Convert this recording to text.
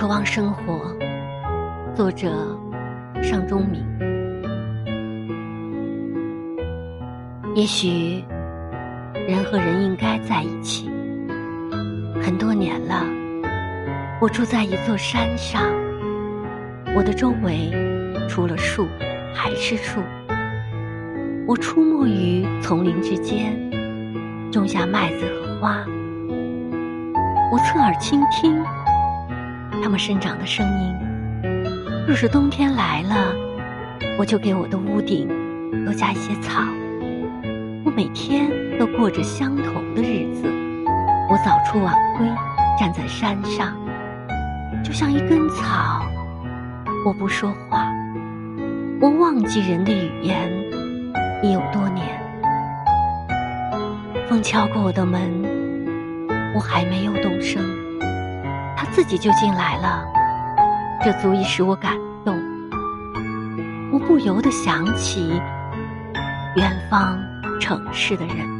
渴望生活。作者：尚中明。也许人和人应该在一起。很多年了，我住在一座山上，我的周围除了树还是树。我出没于丛林之间，种下麦子和花。我侧耳倾听它们生长的声音。若是冬天来了，我就给我的屋顶多加一些草。我每天都过着相同的日子。我早出晚归，站在山上，就像一根草。我不说话，我忘记人的语言已有多年。风敲过我的门。我还没有动声，自己就进来了，这足以使我感动。我不由得想起远方城市的人。